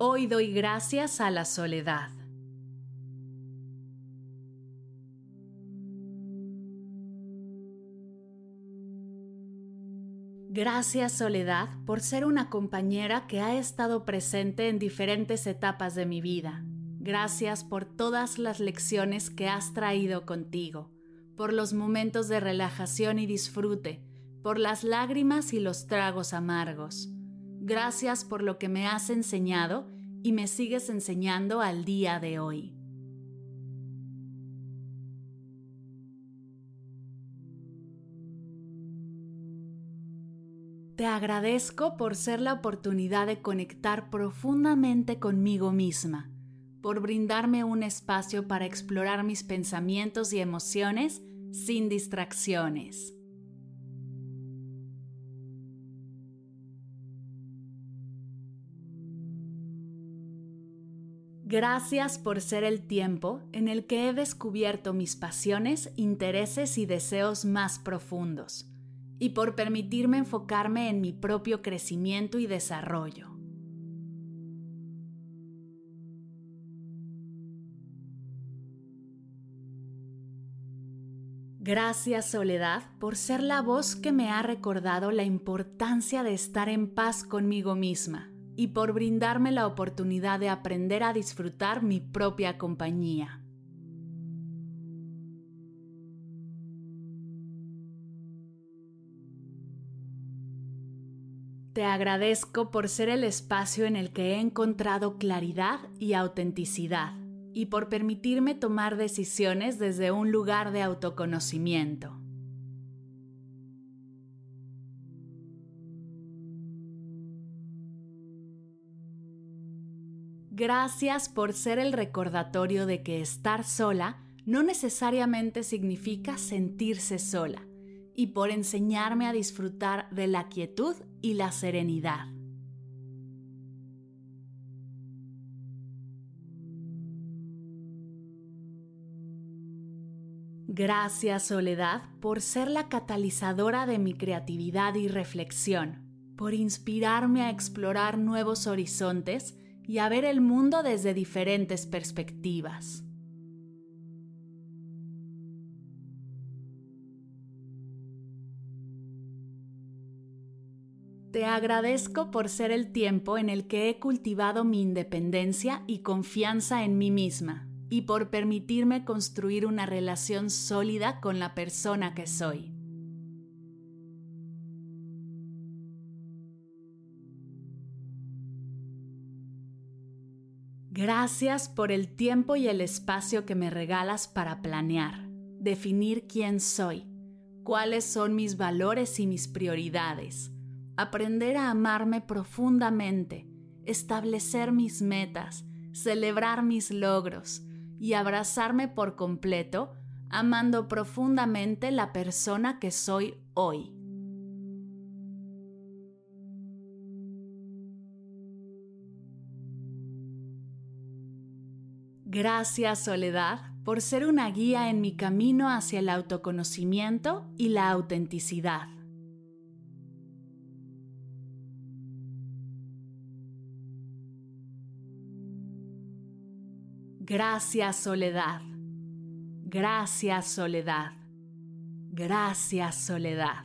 Hoy doy gracias a la soledad. Gracias Soledad por ser una compañera que ha estado presente en diferentes etapas de mi vida. Gracias por todas las lecciones que has traído contigo, por los momentos de relajación y disfrute, por las lágrimas y los tragos amargos. Gracias por lo que me has enseñado y me sigues enseñando al día de hoy. Te agradezco por ser la oportunidad de conectar profundamente conmigo misma, por brindarme un espacio para explorar mis pensamientos y emociones sin distracciones. Gracias por ser el tiempo en el que he descubierto mis pasiones, intereses y deseos más profundos, y por permitirme enfocarme en mi propio crecimiento y desarrollo. Gracias Soledad por ser la voz que me ha recordado la importancia de estar en paz conmigo misma y por brindarme la oportunidad de aprender a disfrutar mi propia compañía. Te agradezco por ser el espacio en el que he encontrado claridad y autenticidad y por permitirme tomar decisiones desde un lugar de autoconocimiento. Gracias por ser el recordatorio de que estar sola no necesariamente significa sentirse sola y por enseñarme a disfrutar de la quietud y la serenidad. Gracias Soledad por ser la catalizadora de mi creatividad y reflexión, por inspirarme a explorar nuevos horizontes y a ver el mundo desde diferentes perspectivas. Te agradezco por ser el tiempo en el que he cultivado mi independencia y confianza en mí misma y por permitirme construir una relación sólida con la persona que soy. Gracias por el tiempo y el espacio que me regalas para planear, definir quién soy, cuáles son mis valores y mis prioridades, aprender a amarme profundamente, establecer mis metas, celebrar mis logros y abrazarme por completo, amando profundamente la persona que soy hoy. Gracias Soledad por ser una guía en mi camino hacia el autoconocimiento y la autenticidad. Gracias Soledad. Gracias Soledad. Gracias Soledad.